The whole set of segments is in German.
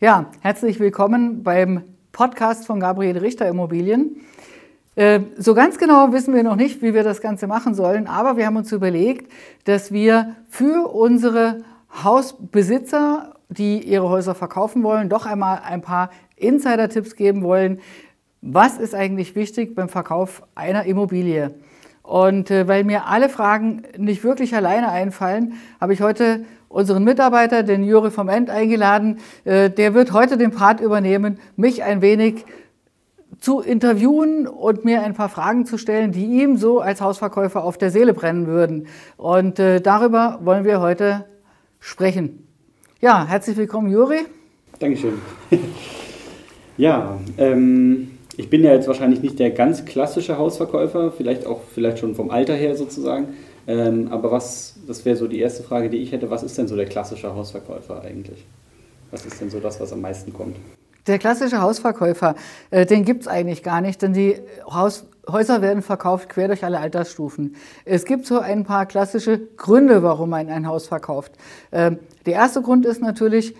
Ja, herzlich willkommen beim Podcast von Gabriele Richter Immobilien. Äh, so ganz genau wissen wir noch nicht, wie wir das Ganze machen sollen, aber wir haben uns überlegt, dass wir für unsere Hausbesitzer, die ihre Häuser verkaufen wollen, doch einmal ein paar Insider-Tipps geben wollen. Was ist eigentlich wichtig beim Verkauf einer Immobilie? Und äh, weil mir alle Fragen nicht wirklich alleine einfallen, habe ich heute unseren Mitarbeiter, den Jure vom End, eingeladen. Äh, der wird heute den Part übernehmen, mich ein wenig zu interviewen und mir ein paar Fragen zu stellen, die ihm so als Hausverkäufer auf der Seele brennen würden. Und äh, darüber wollen wir heute sprechen. Ja, herzlich willkommen, Juri. Dankeschön. ja, ähm, ich bin ja jetzt wahrscheinlich nicht der ganz klassische Hausverkäufer, vielleicht auch vielleicht schon vom Alter her sozusagen. Ähm, aber was, das wäre so die erste Frage, die ich hätte, was ist denn so der klassische Hausverkäufer eigentlich? Was ist denn so das, was am meisten kommt? Der klassische Hausverkäufer, äh, den gibt es eigentlich gar nicht, denn die Haus, Häuser werden verkauft quer durch alle Altersstufen. Es gibt so ein paar klassische Gründe, warum man ein Haus verkauft. Ähm, der erste Grund ist natürlich,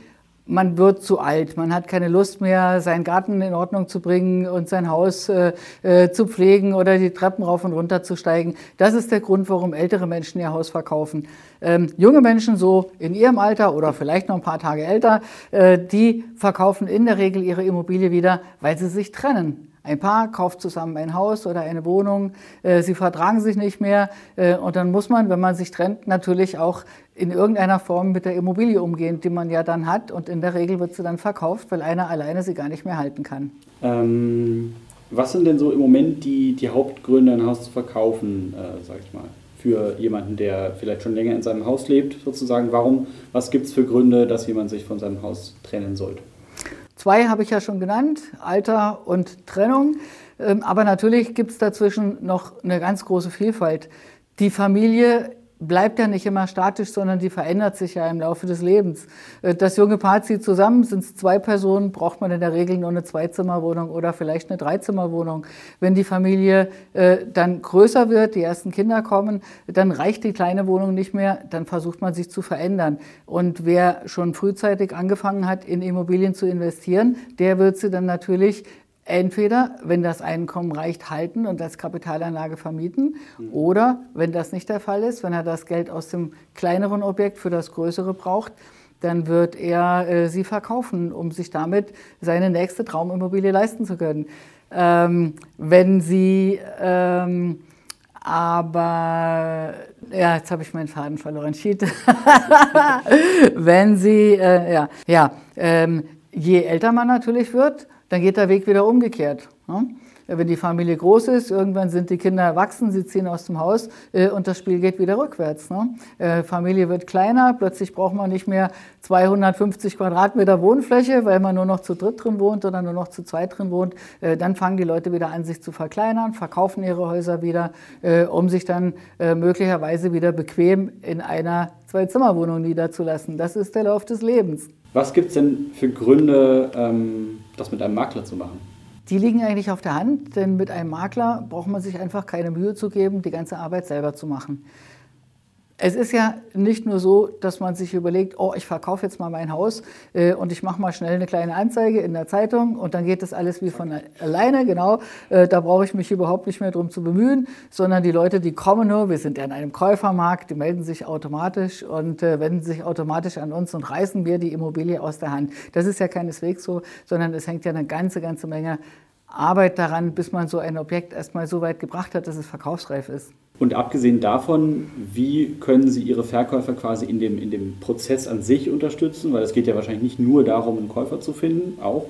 man wird zu alt, man hat keine Lust mehr, seinen Garten in Ordnung zu bringen und sein Haus äh, äh, zu pflegen oder die Treppen rauf und runter zu steigen. Das ist der Grund, warum ältere Menschen ihr Haus verkaufen. Ähm, junge Menschen so in ihrem Alter oder vielleicht noch ein paar Tage älter, äh, die verkaufen in der Regel ihre Immobilie wieder, weil sie sich trennen. Ein Paar kauft zusammen ein Haus oder eine Wohnung, äh, sie vertragen sich nicht mehr äh, und dann muss man, wenn man sich trennt, natürlich auch in irgendeiner Form mit der Immobilie umgehen, die man ja dann hat und in der Regel wird sie dann verkauft, weil einer alleine sie gar nicht mehr halten kann. Ähm, was sind denn so im Moment die, die Hauptgründe, ein Haus zu verkaufen, äh, sag ich mal, für jemanden, der vielleicht schon länger in seinem Haus lebt, sozusagen? Warum, was gibt es für Gründe, dass jemand sich von seinem Haus trennen sollte? Zwei habe ich ja schon genannt, Alter und Trennung. Ähm, aber natürlich gibt es dazwischen noch eine ganz große Vielfalt. Die Familie bleibt ja nicht immer statisch, sondern die verändert sich ja im Laufe des Lebens. Äh, das junge Paar zieht zusammen, sind es zwei Personen, braucht man in der Regel nur eine Zweizimmerwohnung oder vielleicht eine Dreizimmerwohnung. Wenn die Familie äh, dann größer wird, die ersten Kinder kommen, dann reicht die kleine Wohnung nicht mehr, dann versucht man sich zu verändern. Und wer schon frühzeitig angefangen hat, in Immobilien zu investieren, der wird sie dann natürlich entweder, wenn das Einkommen reicht, halten und als Kapitalanlage vermieten mhm. oder, wenn das nicht der Fall ist, wenn er das Geld aus dem kleineren Objekt für das größere braucht, dann wird er äh, sie verkaufen, um sich damit seine nächste Traumimmobilie leisten zu können. Ähm, wenn Sie ähm, aber, ja, jetzt habe ich meinen Faden verloren. Schied. wenn Sie, äh, ja, ja ähm, je älter man natürlich wird, dann geht der Weg wieder umgekehrt. Ne? Wenn die Familie groß ist, irgendwann sind die Kinder erwachsen, sie ziehen aus dem Haus äh, und das Spiel geht wieder rückwärts. Ne? Äh, Familie wird kleiner, plötzlich braucht man nicht mehr 250 Quadratmeter Wohnfläche, weil man nur noch zu dritt drin wohnt oder nur noch zu zweit drin wohnt. Äh, dann fangen die Leute wieder an, sich zu verkleinern, verkaufen ihre Häuser wieder, um sich dann möglicherweise wieder bequem in einer Zwei-Zimmer-Wohnung niederzulassen. Das ist der Lauf des Lebens. Was gibt es denn für Gründe, ähm, das mit einem Makler zu machen? Die liegen eigentlich auf der Hand, denn mit einem Makler braucht man sich einfach keine Mühe zu geben, die ganze Arbeit selber zu machen. Es ist ja nicht nur so, dass man sich überlegt, oh, ich verkaufe jetzt mal mein Haus äh, und ich mache mal schnell eine kleine Anzeige in der Zeitung und dann geht das alles wie von alleine, genau. Äh, da brauche ich mich überhaupt nicht mehr drum zu bemühen, sondern die Leute, die kommen nur, wir sind ja in einem Käufermarkt, die melden sich automatisch und äh, wenden sich automatisch an uns und reißen mir die Immobilie aus der Hand. Das ist ja keineswegs so, sondern es hängt ja eine ganze, ganze Menge Arbeit daran, bis man so ein Objekt erstmal so weit gebracht hat, dass es verkaufsreif ist. Und abgesehen davon, wie können Sie Ihre Verkäufer quasi in dem, in dem Prozess an sich unterstützen? Weil es geht ja wahrscheinlich nicht nur darum, einen Käufer zu finden, auch.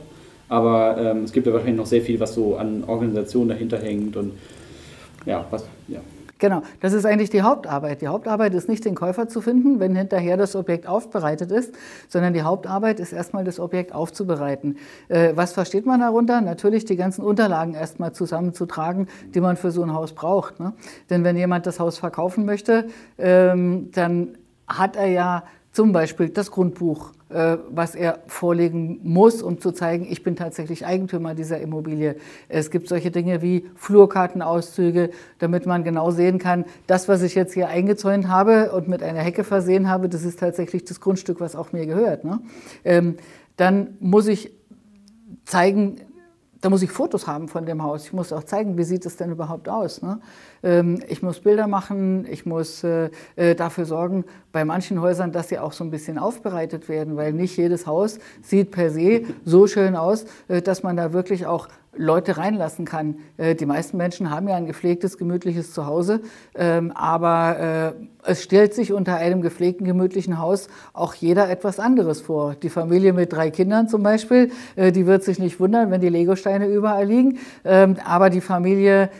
Aber ähm, es gibt ja wahrscheinlich noch sehr viel, was so an Organisation dahinter hängt und ja, was, ja. Genau, das ist eigentlich die Hauptarbeit. Die Hauptarbeit ist nicht den Käufer zu finden, wenn hinterher das Objekt aufbereitet ist, sondern die Hauptarbeit ist erstmal das Objekt aufzubereiten. Äh, was versteht man darunter? Natürlich die ganzen Unterlagen erstmal zusammenzutragen, die man für so ein Haus braucht. Ne? Denn wenn jemand das Haus verkaufen möchte, ähm, dann hat er ja zum Beispiel das Grundbuch, äh, was er vorlegen muss, um zu zeigen, ich bin tatsächlich Eigentümer dieser Immobilie. Es gibt solche Dinge wie Flurkartenauszüge, damit man genau sehen kann, das, was ich jetzt hier eingezäunt habe und mit einer Hecke versehen habe, das ist tatsächlich das Grundstück, was auch mir gehört. Ne? Ähm, dann muss ich zeigen, da muss ich Fotos haben von dem Haus. Ich muss auch zeigen, wie sieht es denn überhaupt aus. Ne? Ähm, ich muss Bilder machen, ich muss äh, äh, dafür sorgen, bei manchen Häusern, dass sie auch so ein bisschen aufbereitet werden, weil nicht jedes Haus sieht per se so schön aus, äh, dass man da wirklich auch Leute reinlassen kann. Die meisten Menschen haben ja ein gepflegtes, gemütliches Zuhause, ähm, aber es stellt sich unter einem gepflegten, gemütlichen Haus auch jeder etwas anderes vor. Die Familie mit drei Kindern zum Beispiel, äh, die wird sich nicht wundern, wenn die Legosteine überall liegen, ähm, aber die Familie,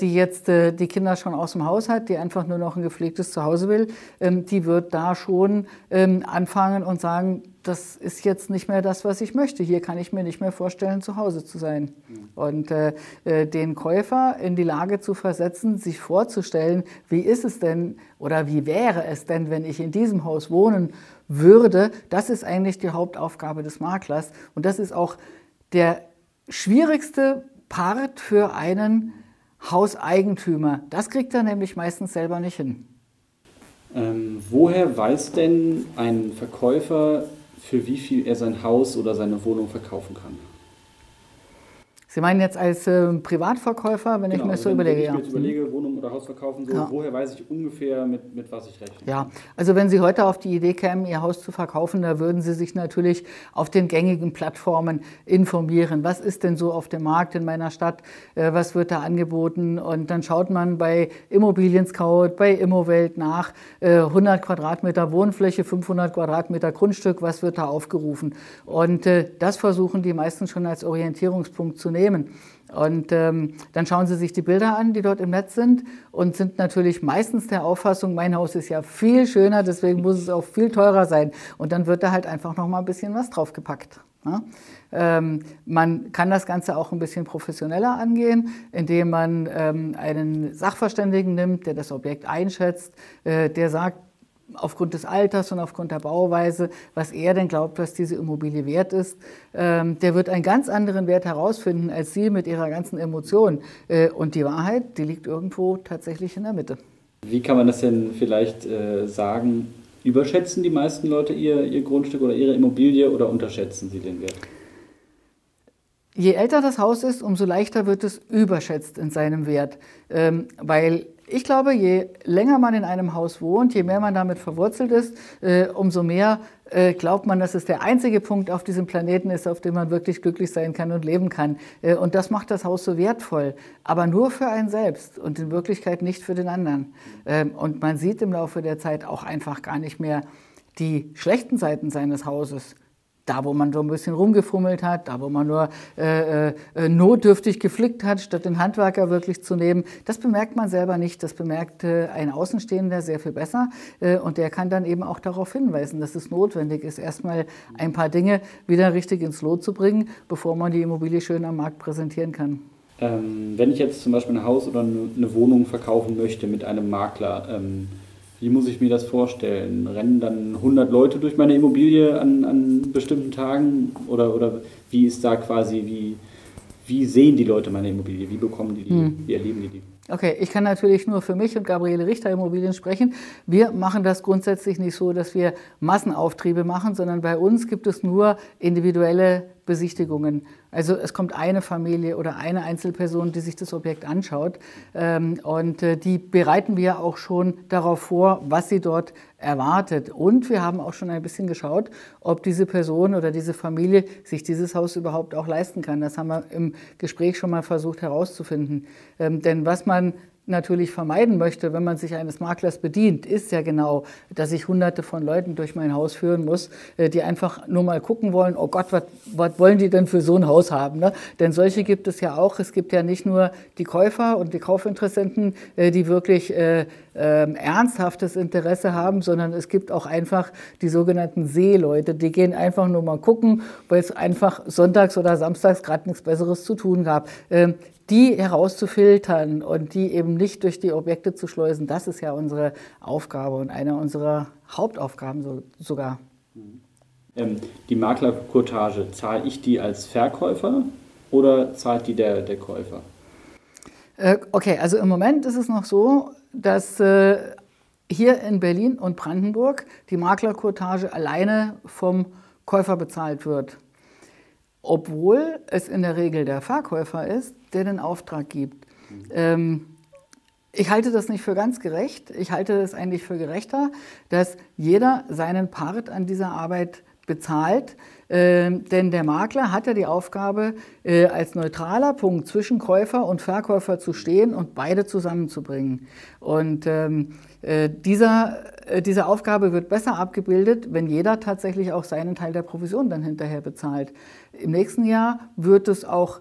die jetzt die Kinder schon aus dem Haus hat, die einfach nur noch ein gepflegtes Zuhause will, ähm, die wird da schon anfangen und sagen, das ist jetzt nicht mehr das, was ich möchte. Hier kann ich mir nicht mehr vorstellen, zu Hause zu sein. Und äh, äh, den Käufer in die Lage zu versetzen, sich vorzustellen, wie ist es denn oder wie wäre es denn, wenn ich in diesem Haus wohnen würde, das ist eigentlich die Hauptaufgabe des Maklers. Und das ist auch der schwierigste Part für einen Hauseigentümer. Das kriegt er nämlich meistens selber nicht hin. Ähm, woher weiß denn ein Verkäufer, für wie viel er sein Haus oder seine Wohnung verkaufen kann. Sie meinen jetzt als äh, Privatverkäufer, wenn genau, ich mir das so wenn, überlege? Wenn ich mir jetzt überlege, Wohnung oder Haus verkaufen, so, ja. woher weiß ich ungefähr, mit, mit was ich rechne? Ja, also wenn Sie heute auf die Idee kämen, Ihr Haus zu verkaufen, da würden Sie sich natürlich auf den gängigen Plattformen informieren. Was ist denn so auf dem Markt in meiner Stadt? Äh, was wird da angeboten? Und dann schaut man bei Immobilien Scout, bei Immowelt nach, äh, 100 Quadratmeter Wohnfläche, 500 Quadratmeter Grundstück, was wird da aufgerufen? Und äh, das versuchen die meisten schon als Orientierungspunkt zu nehmen. Und ähm, dann schauen Sie sich die Bilder an, die dort im Netz sind und sind natürlich meistens der Auffassung, mein Haus ist ja viel schöner, deswegen muss es auch viel teurer sein. Und dann wird da halt einfach noch mal ein bisschen was draufgepackt. Ja? Ähm, man kann das Ganze auch ein bisschen professioneller angehen, indem man ähm, einen Sachverständigen nimmt, der das Objekt einschätzt, äh, der sagt, aufgrund des Alters und aufgrund der Bauweise, was er denn glaubt, was diese Immobilie wert ist, ähm, der wird einen ganz anderen Wert herausfinden als Sie mit Ihrer ganzen Emotion. Äh, und die Wahrheit, die liegt irgendwo tatsächlich in der Mitte. Wie kann man das denn vielleicht äh, sagen? Überschätzen die meisten Leute ihr, ihr Grundstück oder ihre Immobilie oder unterschätzen sie den Wert? Je älter das Haus ist, umso leichter wird es überschätzt in seinem Wert, ähm, weil ich glaube, je länger man in einem Haus wohnt, je mehr man damit verwurzelt ist, äh, umso mehr äh, glaubt man, dass es der einzige Punkt auf diesem Planeten ist, auf dem man wirklich glücklich sein kann und leben kann. Äh, und das macht das Haus so wertvoll, aber nur für einen selbst und in Wirklichkeit nicht für den anderen. Ähm, und man sieht im Laufe der Zeit auch einfach gar nicht mehr die schlechten Seiten seines Hauses da, wo man so ein bisschen rumgefummelt hat, da, wo man nur äh, äh, notdürftig geflickt hat, statt den Handwerker wirklich zu nehmen, das bemerkt man selber nicht. Das bemerkt äh, ein Außenstehender sehr viel besser. Äh, und der kann dann eben auch darauf hinweisen, dass es notwendig ist, erstmal ein paar Dinge wieder richtig ins Lot zu bringen, bevor man die Immobilie schön am Markt präsentieren kann. Ähm, wenn ich jetzt zum Beispiel ein Haus oder eine Wohnung verkaufen möchte mit einem Makler, ähm, wie muss ich mir das vorstellen? Rennen dann 100 Leute durch meine Immobilie an, an bestimmten Tagen? Oder, oder wie ist da quasi, wie, wie sehen die Leute meine Immobilie? Wie bekommen die die? Hm. Wie erleben die die? Okay, ich kann natürlich nur für mich und Gabriele Richter Immobilien sprechen. Wir machen das grundsätzlich nicht so, dass wir Massenauftriebe machen, sondern bei uns gibt es nur individuelle Besichtigungen. Also es kommt eine Familie oder eine Einzelperson, die sich das Objekt anschaut. Ähm, und äh, die bereiten wir auch schon darauf vor, was sie dort erwartet. Und wir haben auch schon ein bisschen geschaut, ob diese Person oder diese Familie sich dieses Haus überhaupt auch leisten kann. Das haben wir im Gespräch schon mal versucht herauszufinden. Ähm, denn was man natürlich vermeiden möchte, wenn man sich eines Maklers bedient, ist ja genau, dass ich hunderte von Leuten durch mein Haus führen muss, äh, die einfach nur mal gucken wollen, oh Gott, was, wollen die denn für so ein Haus haben? Ne? Denn solche gibt es ja auch. Es gibt ja nicht nur die Käufer und die Kaufinteressenten, äh, die wirklich äh, äh, ernsthaftes Interesse haben, sondern es gibt auch einfach die sogenannten Seeleute, die gehen einfach nur mal gucken, weil es einfach sonntags oder samstags gerade nichts Besseres zu tun gab. Ähm, die herauszufiltern und die eben nicht durch die Objekte zu schleusen, das ist ja unsere Aufgabe und eine unserer Hauptaufgaben so, sogar. Ähm, die Maklerkurtage, zahle ich die als Verkäufer oder zahlt die der, der Käufer? Äh, okay, also im Moment ist es noch so, dass äh, hier in Berlin und Brandenburg die Maklerkurtage alleine vom Käufer bezahlt wird. obwohl es in der Regel der Verkäufer ist, der den Auftrag gibt. Mhm. Ähm, ich halte das nicht für ganz gerecht. Ich halte es eigentlich für gerechter, dass jeder seinen Part an dieser Arbeit bezahlt. Ähm, denn der Makler hat ja die Aufgabe, äh, als neutraler Punkt zwischen Käufer und Verkäufer zu stehen und beide zusammenzubringen. Und ähm, äh, dieser, äh, diese Aufgabe wird besser abgebildet, wenn jeder tatsächlich auch seinen Teil der Provision dann hinterher bezahlt. Im nächsten Jahr wird es auch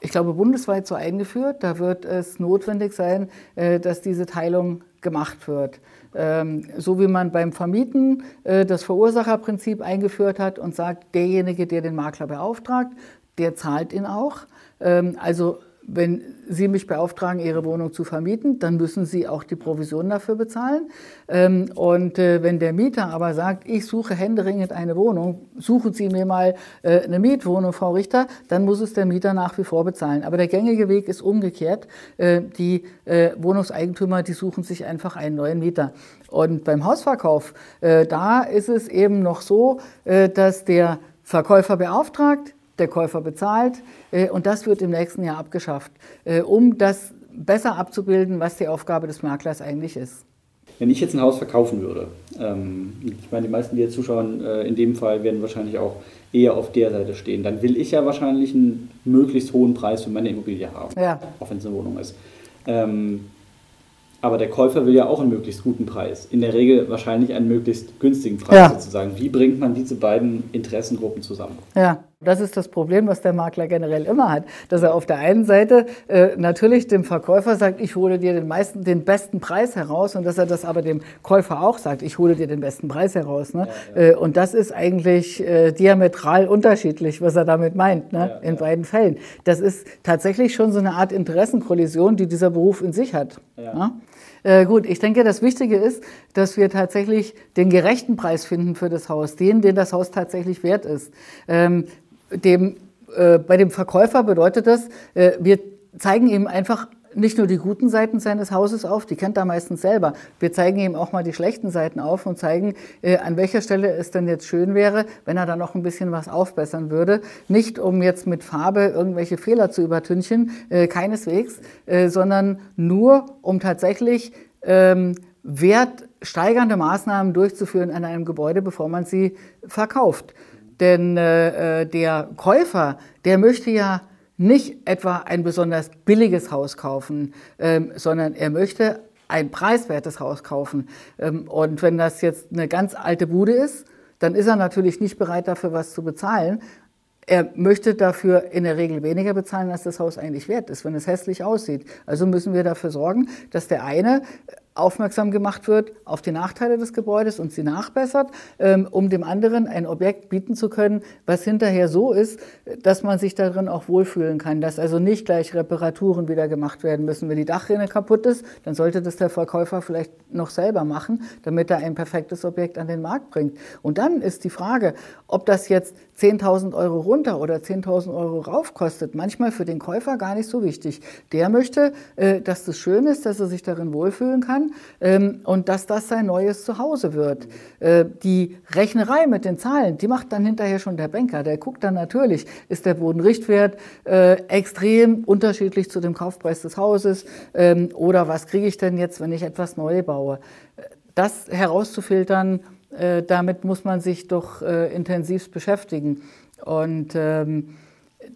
ich glaube, bundesweit so eingeführt. Da wird es notwendig sein, äh, dass diese Teilung gemacht wird. Ähm, so wie man beim Vermieten äh, das Verursacherprinzip eingeführt hat und sagt, derjenige, der den Makler beauftragt, der zahlt ihn auch. Ähm, also wenn Sie mich beauftragen, Ihre Wohnung zu vermieten, dann müssen Sie auch die Provision dafür bezahlen. Ähm, und äh, wenn der Mieter aber sagt, ich suche händeringend eine Wohnung, suchen Sie mir mal äh, eine Mietwohnung, Frau Richter, dann muss es der Mieter nach wie vor bezahlen. Aber der gängige Weg ist umgekehrt. Äh, die Wohnungseigentümer, die suchen sich einfach einen neuen Mieter. Und beim Hausverkauf, da ist es eben noch so, dass der Verkäufer beauftragt, der Käufer bezahlt äh, und das wird im nächsten Jahr abgeschafft, äh, um das besser abzubilden, was die Aufgabe des Maklers eigentlich ist. Wenn ich jetzt ein Haus verkaufen würde, ähm, ich meine, die meisten, die jetzt zuschauen, äh, in dem Fall werden wahrscheinlich auch eher auf der Seite stehen, dann will ich ja wahrscheinlich einen möglichst hohen Preis für meine Immobilie haben, ja. auch wenn es eine Wohnung ist. Ähm, aber der Käufer will ja auch einen möglichst guten Preis. In der Regel wahrscheinlich einen möglichst günstigen Preis ja. sozusagen. Wie bringt man diese beiden Interessengruppen zusammen? Ja, das ist das Problem, was der Makler generell immer hat. Dass er auf der einen Seite äh, natürlich dem Verkäufer sagt, ich hole dir den, meisten, den besten Preis heraus und dass er das aber dem Käufer auch sagt, ich hole dir den besten Preis heraus. Ne? Ja, ja. Äh, und das ist eigentlich äh, diametral unterschiedlich, was er damit meint, ne? Ja, in beiden Fällen. Das ist tatsächlich schon so eine Art Interessenkollision, die dieser Beruf in sich hat. Ne? Äh, gut, ich denke, das Wichtige ist, dass wir tatsächlich den gerechten Preis finden für das Haus, den, den das Haus tatsächlich wert ist. Ähm, dem, äh, bei dem Verkäufer bedeutet das, äh, wir zeigen ihm einfach nicht nur die guten Seiten seines Hauses auf, die kennt er meistens selber. Wir zeigen ihm auch mal die schlechten Seiten auf und zeigen, äh, an welcher Stelle es denn jetzt schön wäre, wenn er da noch ein bisschen was aufbessern würde. Nicht um jetzt mit Farbe irgendwelche Fehler zu übertünchen, äh, keineswegs, äh, sondern nur um tatsächlich ähm, wertsteigernde Maßnahmen durchzuführen an einem Gebäude, bevor man sie verkauft. Denn äh, äh der Käufer, der möchte ja nicht etwa ein besonders billiges Haus kaufen, ähm, sondern er möchte ein preiswertes Haus kaufen. Ähm, und wenn das jetzt eine ganz alte Bude ist, dann ist er natürlich nicht bereit, dafür was zu bezahlen. Er möchte dafür in der Regel weniger bezahlen, als das Haus eigentlich wert ist, wenn es hässlich aussieht. Also müssen wir dafür sorgen, dass der eine aufmerksam gemacht wird auf die Nachteile des Gebäudes und sie nachbessert, ähm, um dem anderen ein Objekt bieten zu können, was hinterher so ist, dass man sich darin auch wohlfühlen kann, dass also nicht gleich Reparaturen wieder gemacht werden müssen. Wenn die Dachrinne kaputt ist, dann sollte das der Verkäufer vielleicht noch selber machen, damit er ein perfektes Objekt an den Markt bringt. Und dann ist die Frage, ob das jetzt 10.000 Euro runter oder 10.000 Euro rauf kostet, manchmal für den Käufer gar nicht so wichtig. Der möchte, äh, dass das schön ist, dass er sich darin wohlfühlen kann ähm, und dass das sein neues Zuhause wird. Äh, die Rechnerei mit den Zahlen, die macht dann hinterher schon der Banker. Der guckt dann natürlich, ist der Bodenrichtwert äh, extrem unterschiedlich zu dem Kaufpreis des Hauses ähm, oder was kriege ich denn jetzt, wenn ich etwas neu baue. Das herauszufiltern, äh, damit muss man sich doch äh, intensivst beschäftigen. Und ähm,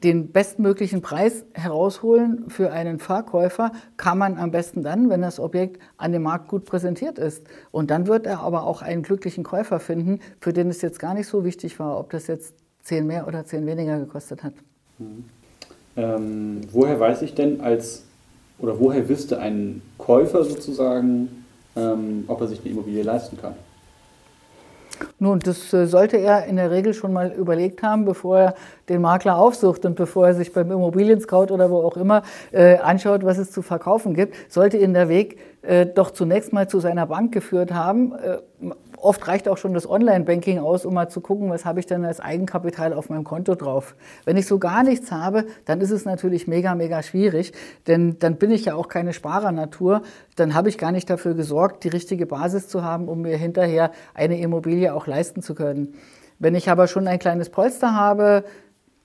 den bestmöglichen Preis herausholen für einen Verkäufer kann man am besten dann, wenn das Objekt an dem Markt gut präsentiert ist. Und dann wird er aber auch einen glücklichen Käufer finden, für den es jetzt gar nicht so wichtig war, ob das jetzt zehn mehr oder zehn weniger gekostet hat. Mhm. Ähm, woher weiß ich denn als, oder woher wüsste ein Käufer sozusagen, ähm, ob er sich eine Immobilie leisten kann? Nun, das äh, sollte er in der Regel schon mal überlegt haben, bevor er den Makler aufsucht und bevor er sich beim Immobilien-Scout oder wo auch immer äh, anschaut, was es zu verkaufen gibt, sollte ihn der Weg äh, doch zunächst mal zu seiner Bank geführt haben. Äh, oft reicht auch schon das Online-Banking aus, um mal zu gucken, was habe ich denn als Eigenkapital auf meinem Konto drauf. Wenn ich so gar nichts habe, dann ist es natürlich mega, mega schwierig, denn dann bin ich ja auch keine Sparernatur. Dann habe ich gar nicht dafür gesorgt, die richtige Basis zu haben, um mir hinterher eine Immobilie auch leisten zu können. Wenn ich aber schon ein kleines Polster habe,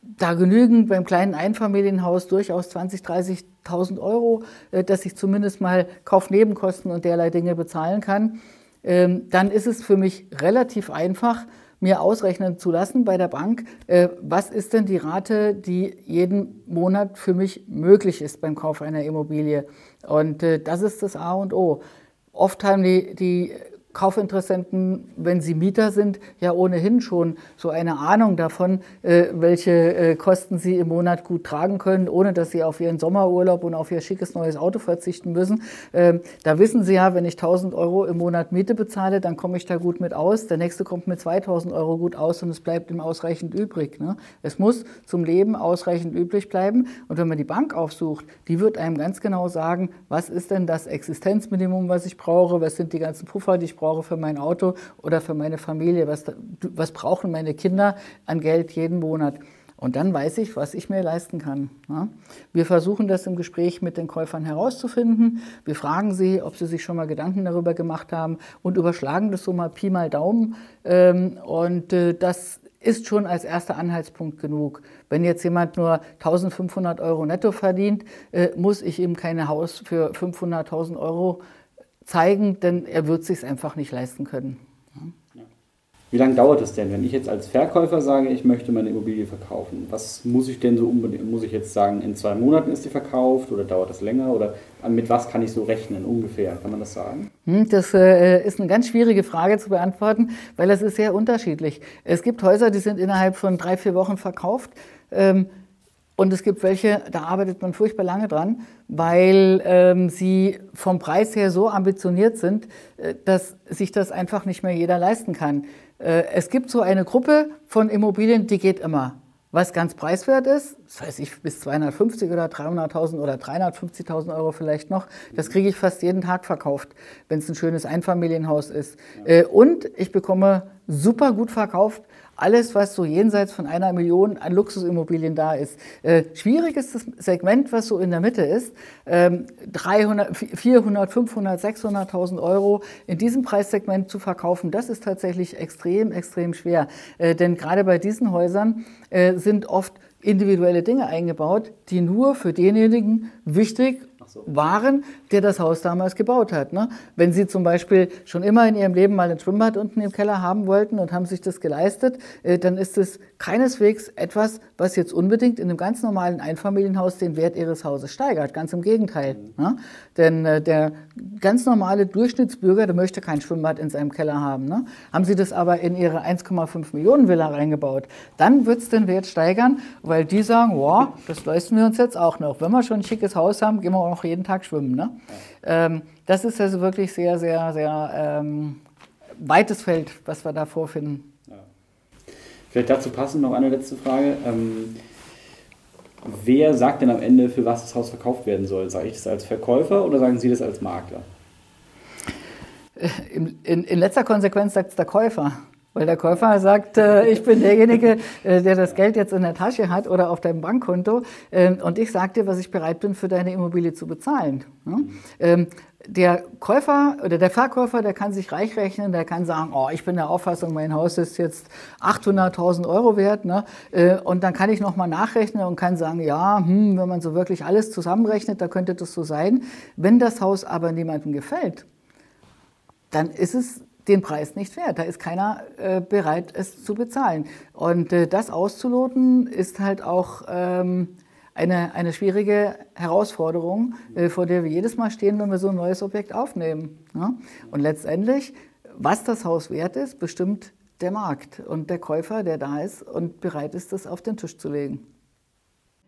da genügen beim kleinen Einfamilienhaus durchaus 20.000, 30.000 Euro, äh, dass ich zumindest mal Kaufnebenkosten und derlei Dinge bezahlen kann. Ähm, dann ist es für mich relativ einfach, mir ausrechnen zu lassen bei der Bank, äh, was ist denn die Rate, die jeden Monat für mich möglich ist beim Kauf einer Immobilie. Und äh, das ist das A und O. Oft haben die, die Kaufinteressenten, wenn sie Mieter sind, ja ohnehin schon so eine Ahnung davon, äh, welche äh, Kosten sie im Monat gut tragen können, ohne dass sie auf ihren Sommerurlaub und auf ihr schickes neues Auto verzichten müssen. Ähm, da wissen sie ja, wenn ich 1000 Euro im Monat Miete bezahle, dann komme ich da gut mit aus. Der nächste kommt mit 2000 Euro gut aus und es bleibt ihm ausreichend übrig. Ne? Es muss zum Leben ausreichend übrig bleiben. Und wenn man die Bank aufsucht, die wird einem ganz genau sagen, was ist denn das Existenzminimum, was ich brauche, was sind die ganzen Puffer, die ich brauche brauche für mein Auto oder für meine Familie, was, was brauchen meine Kinder an Geld jeden Monat. Und dann weiß ich, was ich mir leisten kann. Wir versuchen das im Gespräch mit den Käufern herauszufinden. Wir fragen sie, ob sie sich schon mal Gedanken darüber gemacht haben und überschlagen das so mal Pi mal Daumen. Ähm, und äh, das ist schon als erster Anhaltspunkt genug. Wenn jetzt jemand nur 1500 Euro netto verdient, äh, muss ich ihm kein Haus für 500.000 Euro zeigen, denn er wird es sich einfach nicht leisten können. Wie lange dauert es denn, wenn ich jetzt als Verkäufer sage, ich möchte meine Immobilie verkaufen? Was muss ich denn so unbedingt, muss ich jetzt sagen, in zwei Monaten ist die verkauft oder dauert das länger oder mit was kann ich so rechnen ungefähr? Kann man das sagen? Hm, das äh, ist eine ganz schwierige Frage zu beantworten, weil das ist sehr unterschiedlich. Es gibt Häuser, die sind innerhalb von drei, vier Wochen verkauft. Und es gibt welche, da arbeitet man furchtbar lange dran, weil ähm, sie vom Preis her so ambitioniert sind, äh, dass sich das einfach nicht mehr jeder leisten kann. Äh, es gibt so eine Gruppe von Immobilien, die geht immer. Was ganz preiswert ist, das weiß ich, bis 250 oder 300.000 oder 350.000 Euro vielleicht noch, das kriege ich fast jeden Tag verkauft, wenn es ein schönes Einfamilienhaus ist. Äh, und ich bekomme super gut verkauft alles, was so jenseits von einer Million an Luxusimmobilien da ist. Äh, schwierig ist das Segment, was so in der Mitte ist. Ähm, 300, 400, 500, 600.000 Euro in diesem Preissegment zu verkaufen, das ist tatsächlich extrem, extrem schwer. Äh, denn gerade bei diesen Häusern äh, sind oft individuelle Dinge eingebaut, die nur für denjenigen wichtig so. waren, der das Haus damals gebaut hat. Ne? Wenn Sie zum Beispiel schon immer in Ihrem Leben mal ein Schwimmbad unten im Keller haben wollten und haben sich das geleistet, äh, dann ist es keineswegs etwas, was jetzt unbedingt in einem ganz normalen Einfamilienhaus den Wert Ihres Hauses steigert. Ganz im Gegenteil. Mhm. Ne? Denn äh, der ganz normale Durchschnittsbürger, der möchte kein Schwimmbad in seinem Keller haben. Ne? Haben Sie das aber in Ihre 1,5 Millionen Villa reingebaut, dann wird es den Wert steigern, weil die sagen, wow, das leisten wir uns jetzt auch noch. Wenn wir schon ein schickes Haus haben, gehen wir auch noch jeden Tag schwimmen. Ne? Ja. Ähm, das ist also wirklich sehr, sehr, sehr ähm, weites Feld, was wir da vorfinden. Ja. Vielleicht dazu passend noch eine letzte Frage. Ähm, wer sagt denn am Ende, für was das Haus verkauft werden soll? Sage ich das als Verkäufer oder sagen Sie das als Makler? Äh, in, in, in letzter Konsequenz sagt es der Käufer. Weil der Käufer sagt, äh, ich bin derjenige, äh, der das Geld jetzt in der Tasche hat oder auf deinem Bankkonto äh, und ich sage dir, was ich bereit bin, für deine Immobilie zu bezahlen. Ne? Ähm, der Käufer oder der Verkäufer, der kann sich reich rechnen, der kann sagen, oh, ich bin der Auffassung, mein Haus ist jetzt 800.000 Euro wert. Ne? Äh, und dann kann ich nochmal nachrechnen und kann sagen, ja, hm, wenn man so wirklich alles zusammenrechnet, da könnte das so sein. Wenn das Haus aber niemandem gefällt, dann ist es den Preis nicht wert. Da ist keiner äh, bereit, es zu bezahlen. Und äh, das auszuloten ist halt auch ähm, eine, eine schwierige Herausforderung, äh, vor der wir jedes Mal stehen, wenn wir so ein neues Objekt aufnehmen. Ja? Und letztendlich, was das Haus wert ist, bestimmt der Markt und der Käufer, der da ist und bereit ist, das auf den Tisch zu legen.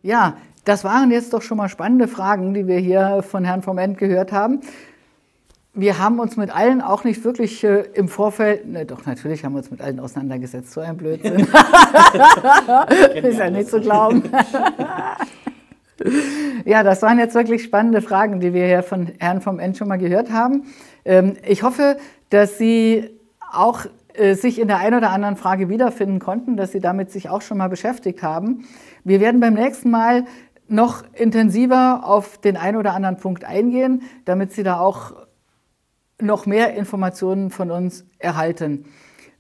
Ja, das waren jetzt doch schon mal spannende Fragen, die wir hier von Herrn vom End gehört haben wir haben uns mit allen auch nicht wirklich äh, im Vorfeld, ne, doch natürlich haben wir uns mit allen auseinandergesetzt, so ein Blödsinn. ist ja nicht zu glauben. ja, das waren jetzt wirklich spannende Fragen, die wir hier von Herrn vom End schon mal gehört haben. Ähm, ich hoffe, dass Sie auch äh, sich in der einen oder anderen Frage wiederfinden konnten, dass Sie damit sich auch schon mal beschäftigt haben. Wir werden beim nächsten Mal noch intensiver auf den einen oder anderen Punkt eingehen, damit Sie da auch noch mehr Informationen von uns erhalten.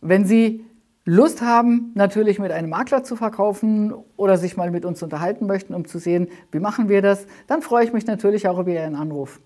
Wenn Sie Lust haben, natürlich mit einem Makler zu verkaufen oder sich mal mit uns unterhalten möchten, um zu sehen, wie machen wir das, dann freue ich mich natürlich auch über Ihren Anruf.